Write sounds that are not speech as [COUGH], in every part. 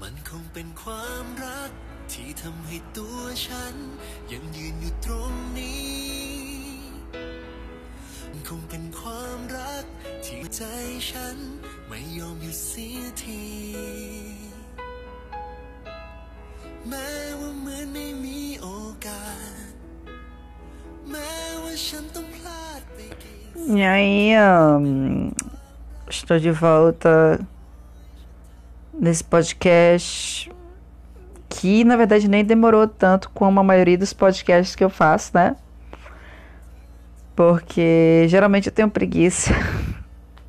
มันคงเป็นความรัก ที่ทำให้ตัวฉัน ยังยืนอยู่ตรงนี้คงเป็นความรัก ที่ใจฉัน ไม่ยอมหยุดเสียทีแม้ว่าเหมือนไม่มีโอกาส แม้ว่าฉันต้องพลาดไปกี่ E aí, ahn, estou de volta nesse podcast que na verdade nem demorou tanto como a maioria dos podcasts que eu faço, né? Porque geralmente eu tenho preguiça.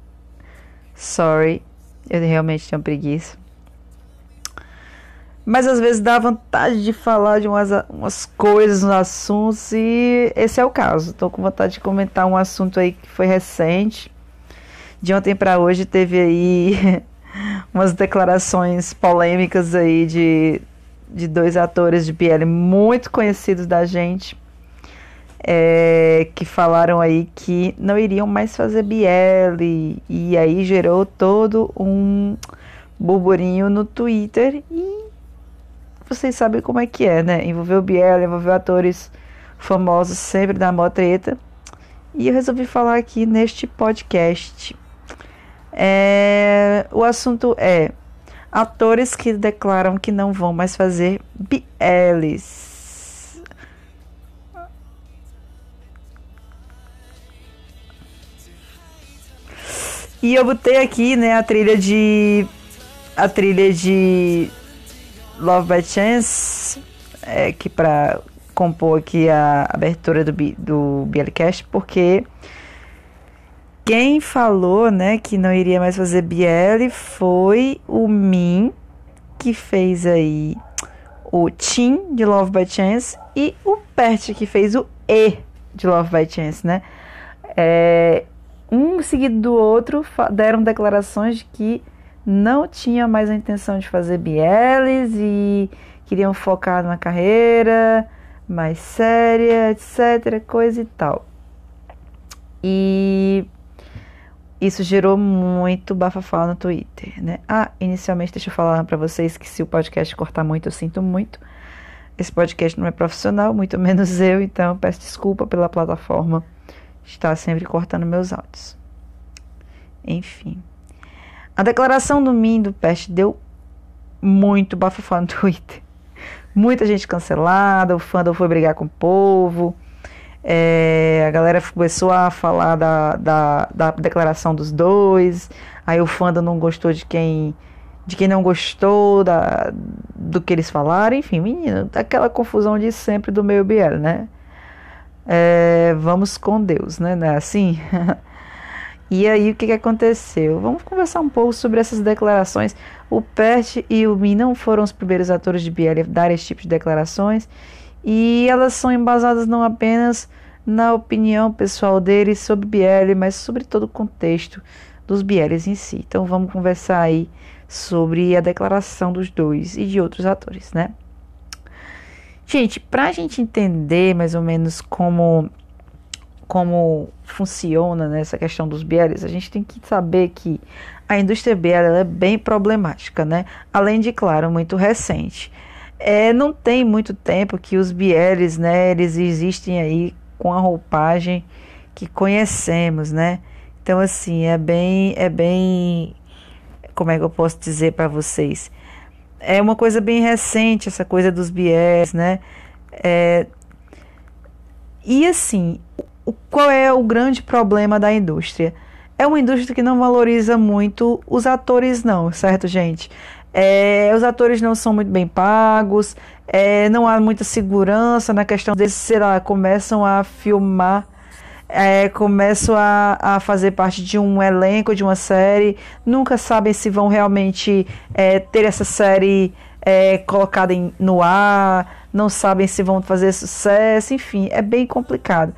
[LAUGHS] Sorry, eu realmente tenho preguiça. Mas às vezes dá vontade de falar de umas, umas coisas, uns assuntos, e esse é o caso. Estou com vontade de comentar um assunto aí que foi recente. De ontem para hoje teve aí [LAUGHS] umas declarações polêmicas aí de, de dois atores de BL muito conhecidos da gente. é, que falaram aí que não iriam mais fazer BL e aí gerou todo um burburinho no Twitter e vocês sabem como é que é, né? Envolveu Biel, envolveu atores famosos, sempre dá mó treta. E eu resolvi falar aqui neste podcast. É, o assunto é atores que declaram que não vão mais fazer BLs. E eu botei aqui, né, a trilha de a trilha de Love by Chance, é, que para compor aqui a abertura do, do BLcast, porque quem falou, né, que não iria mais fazer BL foi o Min, que fez aí o Tim de Love by Chance e o Pert, que fez o E de Love by Chance, né? É, um seguido do outro deram declarações de que não tinha mais a intenção de fazer BLs e queriam focar numa carreira mais séria, etc, coisa e tal. E isso gerou muito bafafá no Twitter, né? Ah, inicialmente deixa eu falar para vocês que se o podcast cortar muito, eu sinto muito. Esse podcast não é profissional, muito [LAUGHS] menos eu, então peço desculpa pela plataforma estar sempre cortando meus áudios. Enfim. A declaração do Min do Pest deu muito bafafá no Twitter. Muita gente cancelada, o fandom foi brigar com o povo. É, a galera começou a falar da, da, da declaração dos dois. Aí o fandom não gostou de quem de quem não gostou da, do que eles falaram. Enfim, menino, aquela confusão de sempre do meio BL, né? É, vamos com Deus, né? É assim? [LAUGHS] E aí, o que, que aconteceu? Vamos conversar um pouco sobre essas declarações. O Pert e o Mi não foram os primeiros atores de BL a dar esse tipo de declarações. E elas são embasadas não apenas na opinião pessoal deles sobre BL, mas sobre todo o contexto dos BLs em si. Então, vamos conversar aí sobre a declaração dos dois e de outros atores, né? Gente, pra gente entender mais ou menos como como funciona nessa questão dos BLs, a gente tem que saber que a indústria BL ela é bem problemática, né? Além de, claro, muito recente. É, não tem muito tempo que os BLs, né, eles existem aí com a roupagem que conhecemos, né? Então, assim, é bem, é bem, como é que eu posso dizer para vocês? É uma coisa bem recente essa coisa dos BLs, né? É, e assim, o- qual é o grande problema da indústria? É uma indústria que não valoriza muito os atores, não, certo, gente? É, os atores não são muito bem pagos, é, não há muita segurança na questão deles, sei lá, começam a filmar, é, começam a, a fazer parte de um elenco, de uma série, nunca sabem se vão realmente é, ter essa série é, colocada em- no ar, não sabem se vão fazer sucesso, enfim, é bem complicado.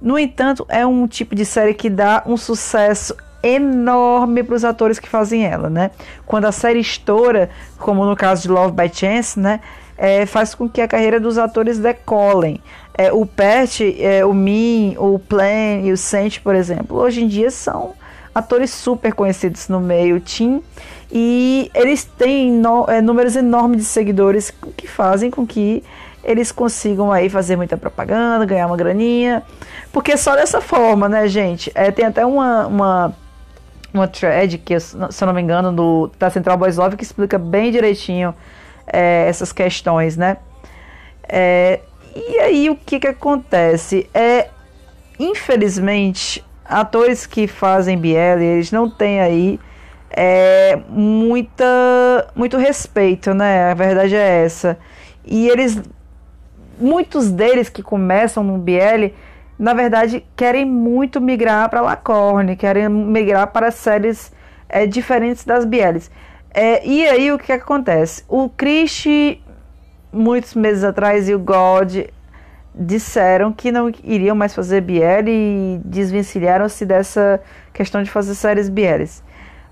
No entanto, é um tipo de série que dá um sucesso enorme para os atores que fazem ela, né? Quando a série estoura, como no caso de Love by Chance, né? é, faz com que a carreira dos atores decolem. É, o Pet, é, o Min, o Plan e o Saint, por exemplo, hoje em dia são atores super conhecidos no meio Tim e eles têm no, é, números enormes de seguidores que fazem com que eles consigam aí fazer muita propaganda, ganhar uma graninha, porque é só dessa forma, né, gente? É, tem até uma, uma, uma thread que, se eu não me engano, do, da Central Boys Love que explica bem direitinho é, essas questões, né? É, e aí o que que acontece? É, infelizmente, atores que fazem BL, eles não têm aí é, muita, muito respeito, né? A verdade é essa. E eles, muitos deles que começam no BL, na verdade, querem muito migrar para Lacorne, querem migrar para séries é, diferentes das BLs. É, e aí o que, que acontece? O Chris, muitos meses atrás, e o God disseram que não iriam mais fazer BL e desvencilharam-se dessa questão de fazer séries BLs.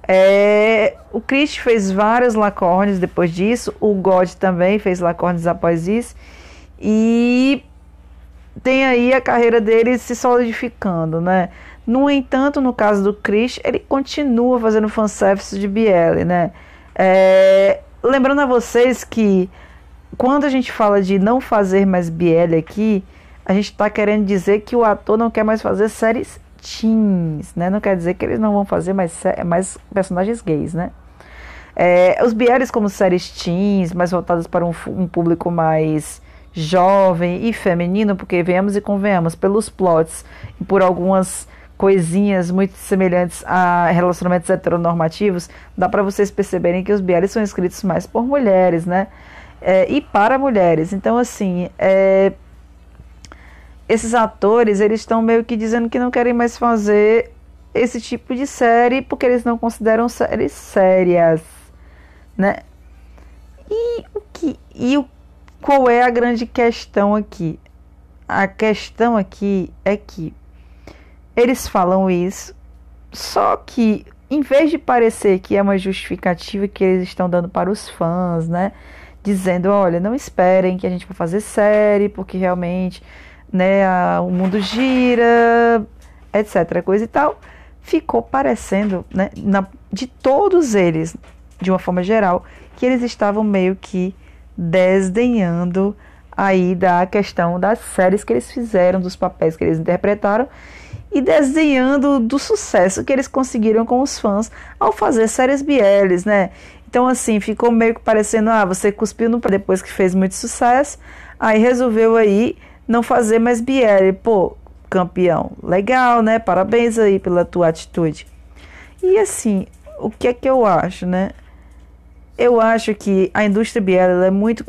É, o Chris fez várias Lacornes depois disso, o God também fez Lacornes após isso, e tem aí a carreira dele se solidificando, né? No entanto, no caso do Chris, ele continua fazendo fanservice de BL, né? É, lembrando a vocês que quando a gente fala de não fazer mais BL aqui, a gente está querendo dizer que o ator não quer mais fazer séries teens, né? Não quer dizer que eles não vão fazer mais, mais personagens gays, né? É, os BLs como séries teens, mais voltadas para um, um, público mais jovem e feminino, porque venhamos e convenhamos, pelos plots e por algumas coisinhas muito semelhantes a relacionamentos heteronormativos, dá para vocês perceberem que os BLs são escritos mais por mulheres, né? É, e para mulheres. Então, assim, é, esses atores, eles estão meio que dizendo que não querem mais fazer esse tipo de série porque eles não consideram séries sérias, né? E o que e o qual é a grande questão aqui? A questão aqui é que eles falam isso, só que em vez de parecer que é uma justificativa que eles estão dando para os fãs, né? Dizendo, olha, não esperem que a gente vai fazer série, porque realmente né, a, o mundo gira, etc, coisa e tal, ficou parecendo, né, na, de todos eles, de uma forma geral, que eles estavam meio que desdenhando aí da questão das séries que eles fizeram, dos papéis que eles interpretaram e desenhando do sucesso que eles conseguiram com os fãs ao fazer séries BLs, né? Então assim, ficou meio que parecendo, ah, você cuspiu no depois que fez muito sucesso, aí resolveu aí não fazer mais BL. Pô, campeão, legal, né? Parabéns aí pela tua atitude. E assim, o que é que eu acho, né? Eu acho que a indústria BL é muito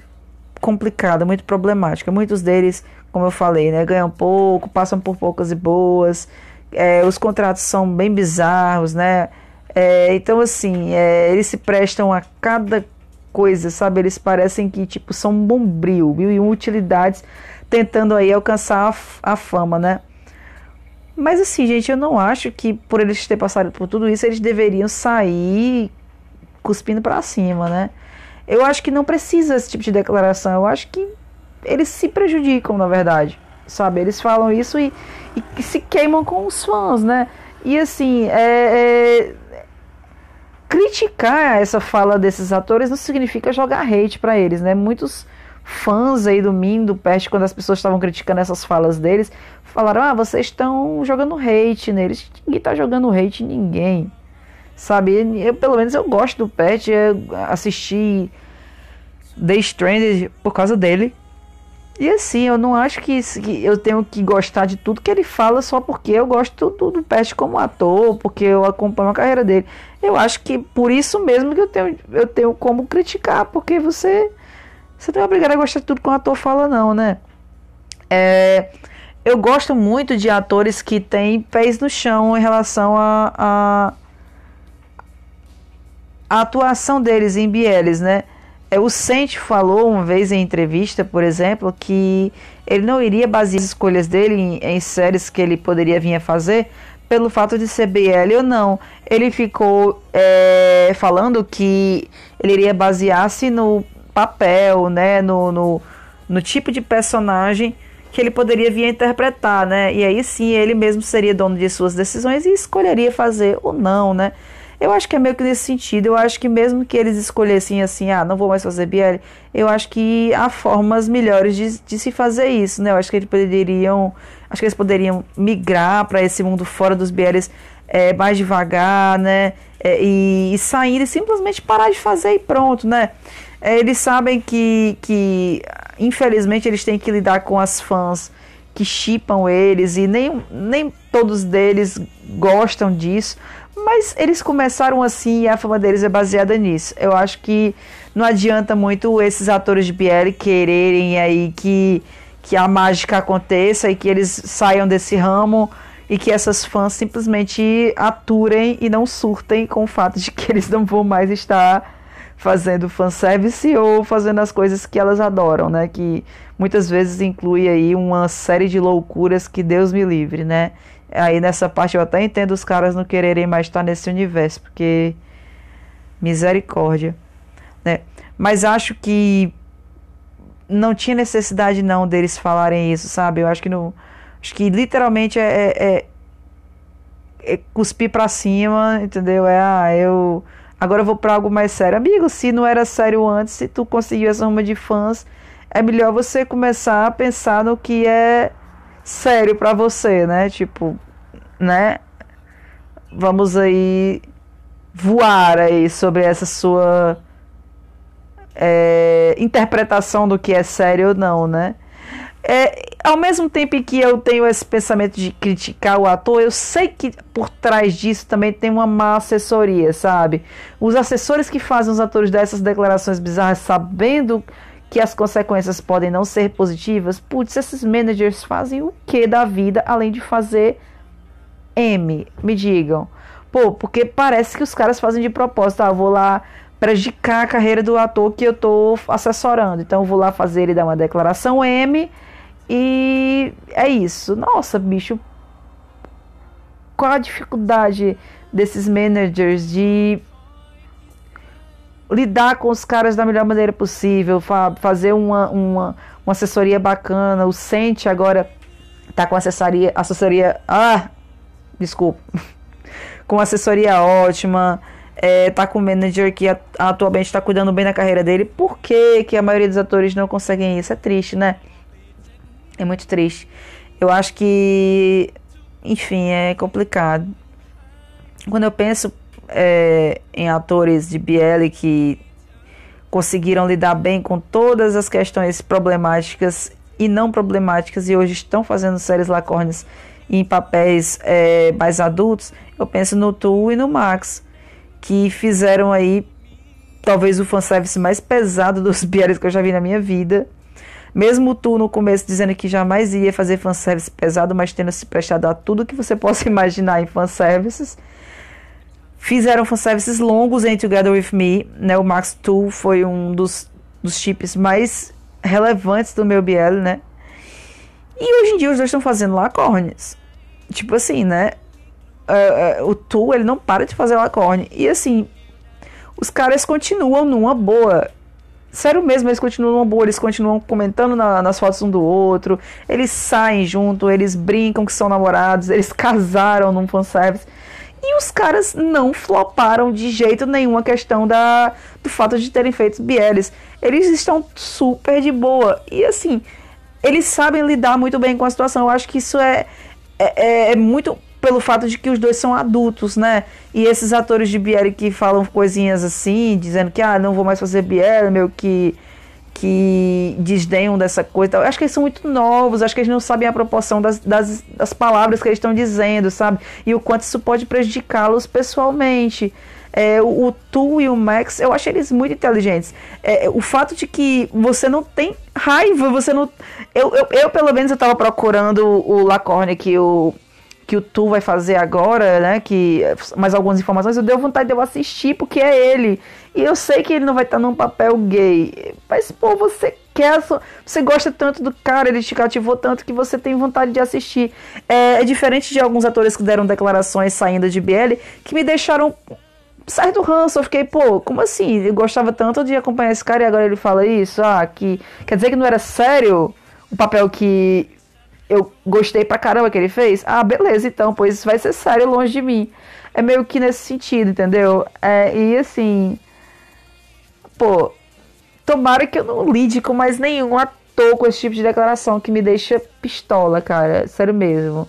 complicada, muito problemática. Muitos deles, como eu falei, né, ganham pouco, passam por poucas e boas. É, os contratos são bem bizarros, né? É, então, assim, é, eles se prestam a cada coisa, sabe? Eles parecem que, tipo, são um bombril, mil e utilidades tentando aí alcançar a, a fama, né? Mas assim, gente, eu não acho que por eles terem passado por tudo isso, eles deveriam sair cuspindo para cima, né? Eu acho que não precisa esse tipo de declaração. Eu acho que eles se prejudicam, na verdade. Sabe? Eles falam isso e, e se queimam com os fãs, né? E assim, é, é, criticar essa fala desses atores não significa jogar hate para eles, né? Muitos fãs aí do Min, do Pest, quando as pessoas estavam criticando essas falas deles, falaram: ah, vocês estão jogando hate neles. Ninguém tá jogando hate em ninguém. Sabe? Eu, pelo menos eu gosto do Pet, assisti The Stranded por causa dele. E assim, eu não acho que, que, eu tenho que gostar de tudo que ele fala só porque eu gosto do, do como ator, porque eu acompanho a carreira dele. Eu acho que por isso mesmo que eu tenho, eu tenho como criticar, porque você você não é obrigado a gostar de tudo que um ator fala, não, né? É, eu gosto muito de atores que têm pés no chão em relação a, a, a atuação deles em BLs, né? É, o Sente falou uma vez em entrevista, por exemplo, que ele não iria basear as escolhas dele em, em séries que ele poderia vir a fazer pelo fato de ser BL ou não. Ele ficou é, falando que ele iria basear-se no papel, né, no, no, no tipo de personagem que ele poderia vir a interpretar, né? E aí sim ele mesmo seria dono de suas decisões e escolheria fazer ou não, né? Eu acho que é meio que nesse sentido. Eu acho que mesmo que eles escolhessem assim, ah, não vou mais fazer BL, eu acho que há formas melhores de, de se fazer isso, né? Eu acho que eles poderiam, acho que eles poderiam migrar para esse mundo fora dos BLs é, mais devagar, né? É, e, e sair e simplesmente parar de fazer e pronto, né? É, eles sabem que, que, infelizmente, eles têm que lidar com as fãs que chipam eles e nem, nem todos deles gostam disso, mas eles começaram assim e a fama deles é baseada nisso. Eu acho que não adianta muito esses atores de BL quererem aí que, que a mágica aconteça e que eles saiam desse ramo e que essas fãs simplesmente aturem e não surtem com o fato de que [LAUGHS] eles não vão mais estar fazendo fanservice ou fazendo as coisas que elas adoram, né? Que muitas vezes inclui aí uma série de loucuras que Deus me livre, né? Aí nessa parte eu até entendo os caras não quererem mais estar nesse universo, porque misericórdia, né? Mas acho que não tinha necessidade não deles falarem isso, sabe? Eu acho que não, acho que literalmente é, é, é, é cuspir para cima, entendeu? É ah, eu agora eu vou para algo mais sério, amigo. Se não era sério antes, se tu conseguiu essa ruma de fãs, é melhor você começar a pensar no que é sério para você, né? Tipo, né? Vamos aí voar aí sobre essa sua é, interpretação do que é sério ou não, né? É, ao mesmo tempo que eu tenho esse pensamento de criticar o ator, eu sei que por trás disso também tem uma má assessoria, sabe? Os assessores que fazem os atores dessas declarações bizarras, sabendo que as consequências podem não ser positivas, putz, esses managers fazem o que da vida além de fazer M? Me digam. Pô, porque parece que os caras fazem de propósito. Ah, vou lá prejudicar a carreira do ator que eu tô assessorando. Então eu vou lá fazer ele dar uma declaração M e é isso. Nossa, bicho. Qual a dificuldade desses managers de lidar com os caras da melhor maneira possível, fa fazer uma, uma, uma assessoria bacana. O Sente agora tá com assessoria, assessoria, ah, desculpa, [LAUGHS] com assessoria ótima, é, tá com um manager que atualmente está cuidando bem da carreira dele. Por que, que a maioria dos atores não conseguem isso? É triste, né? É muito triste. Eu acho que, enfim, é complicado. Quando eu penso é, em atores de BL que conseguiram lidar bem com todas as questões problemáticas e não problemáticas e hoje estão fazendo séries lacornes em papéis é, mais adultos, eu penso no Tu e no Max, que fizeram aí talvez o fanservice mais pesado dos BLs que eu já vi na minha vida. Mesmo tu no começo dizendo que jamais ia fazer fanservice pesado, mas tendo se prestado a tudo que você possa [LAUGHS] imaginar em fanservices. Fizeram fanservices longos em Together With Me, né? O Max 2 foi um dos, dos chips mais relevantes do meu BL, né? E hoje em dia os dois estão fazendo lacornes. Tipo assim, né? Uh, uh, o Tu, ele não para de fazer lacorne. E assim, os caras continuam numa boa. Sério mesmo, eles continuam numa boa, eles continuam comentando na, nas fotos um do outro, eles saem junto, eles brincam que são namorados, eles [LAUGHS] casaram num fanservice. E os caras não floparam de jeito nenhum a questão da, do fato de terem feito BLs. Eles estão super de boa. E assim, eles sabem lidar muito bem com a situação. Eu acho que isso é, é, é, é muito pelo fato de que os dois são adultos, né? E esses atores de BL que falam coisinhas assim, dizendo que ah, não vou mais fazer BL, meu que que desdenham dessa coisa. Acho que eles são muito novos, acho que eles não sabem a proporção das, das, das palavras que eles estão dizendo, sabe? E o quanto isso pode prejudicá-los pessoalmente. É, o, o Tu e o Max, eu acho eles muito inteligentes. É, o fato de que você não tem raiva, você não. Eu, eu, eu pelo menos, eu tava procurando o Lacorne que o que o Tu vai fazer agora, né? Que mais algumas informações, eu deu vontade de eu assistir porque é ele. E eu sei que ele não vai estar num papel gay, mas pô, você quer, você gosta tanto do cara, ele te cativou tanto que você tem vontade de assistir. É, é diferente de alguns atores que deram declarações saindo de BL que me deixaram certo ranço. Eu fiquei, pô, como assim? Eu gostava tanto de acompanhar esse cara e agora ele fala isso? Ah, que quer dizer que não era sério o papel que eu gostei pra caramba que ele fez. Ah, beleza, então, pois vai ser sério longe de mim. É meio que nesse sentido, entendeu? É, e assim. Pô, tomara que eu não lide com mais nenhum ator com esse tipo de declaração que me deixa pistola, cara. Sério mesmo.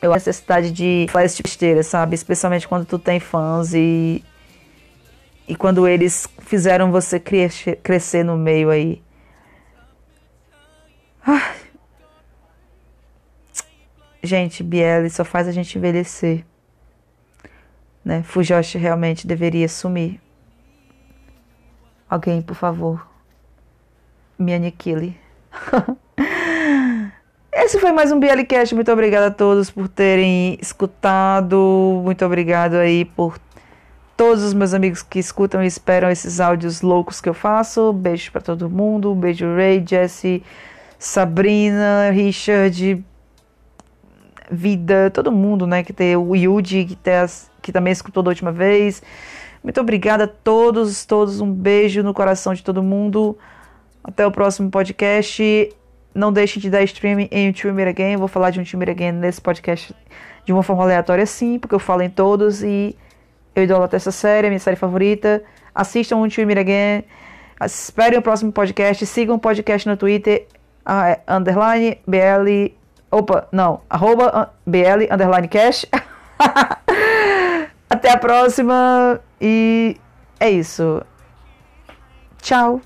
Eu a necessidade de fazer esse tipo de besteira, sabe? Especialmente quando tu tem fãs e. E quando eles fizeram você crescer, crescer no meio aí. Ah. Gente, Biel só faz a gente envelhecer. Né? Fujoshi realmente deveria sumir. Alguém, por favor, me aniquile. [LAUGHS] Esse foi mais um BLcast. Muito obrigada a todos por terem escutado. Muito obrigado aí por todos os meus amigos que escutam e esperam esses áudios loucos que eu faço. Beijo para todo mundo. Beijo Ray, Jesse, Sabrina, Richard, Vida, todo mundo, né? Que tem o Yuji, que, tem as, que também escutou da última vez. Muito obrigada a todos, todos. Um beijo no coração de todo mundo. Até o próximo podcast. Não deixem de dar stream em um Streamer Again. Vou falar de um Streamer Again nesse podcast de uma forma aleatória, sim, porque eu falo em todos e eu idolatro essa série, minha série favorita. Assistam um Streamer Again. Esperem o próximo podcast. Sigam o podcast no Twitter, uh, underline BL Opa, não. Arroba BL underline cash. [LAUGHS] Até a próxima. E é isso. Tchau.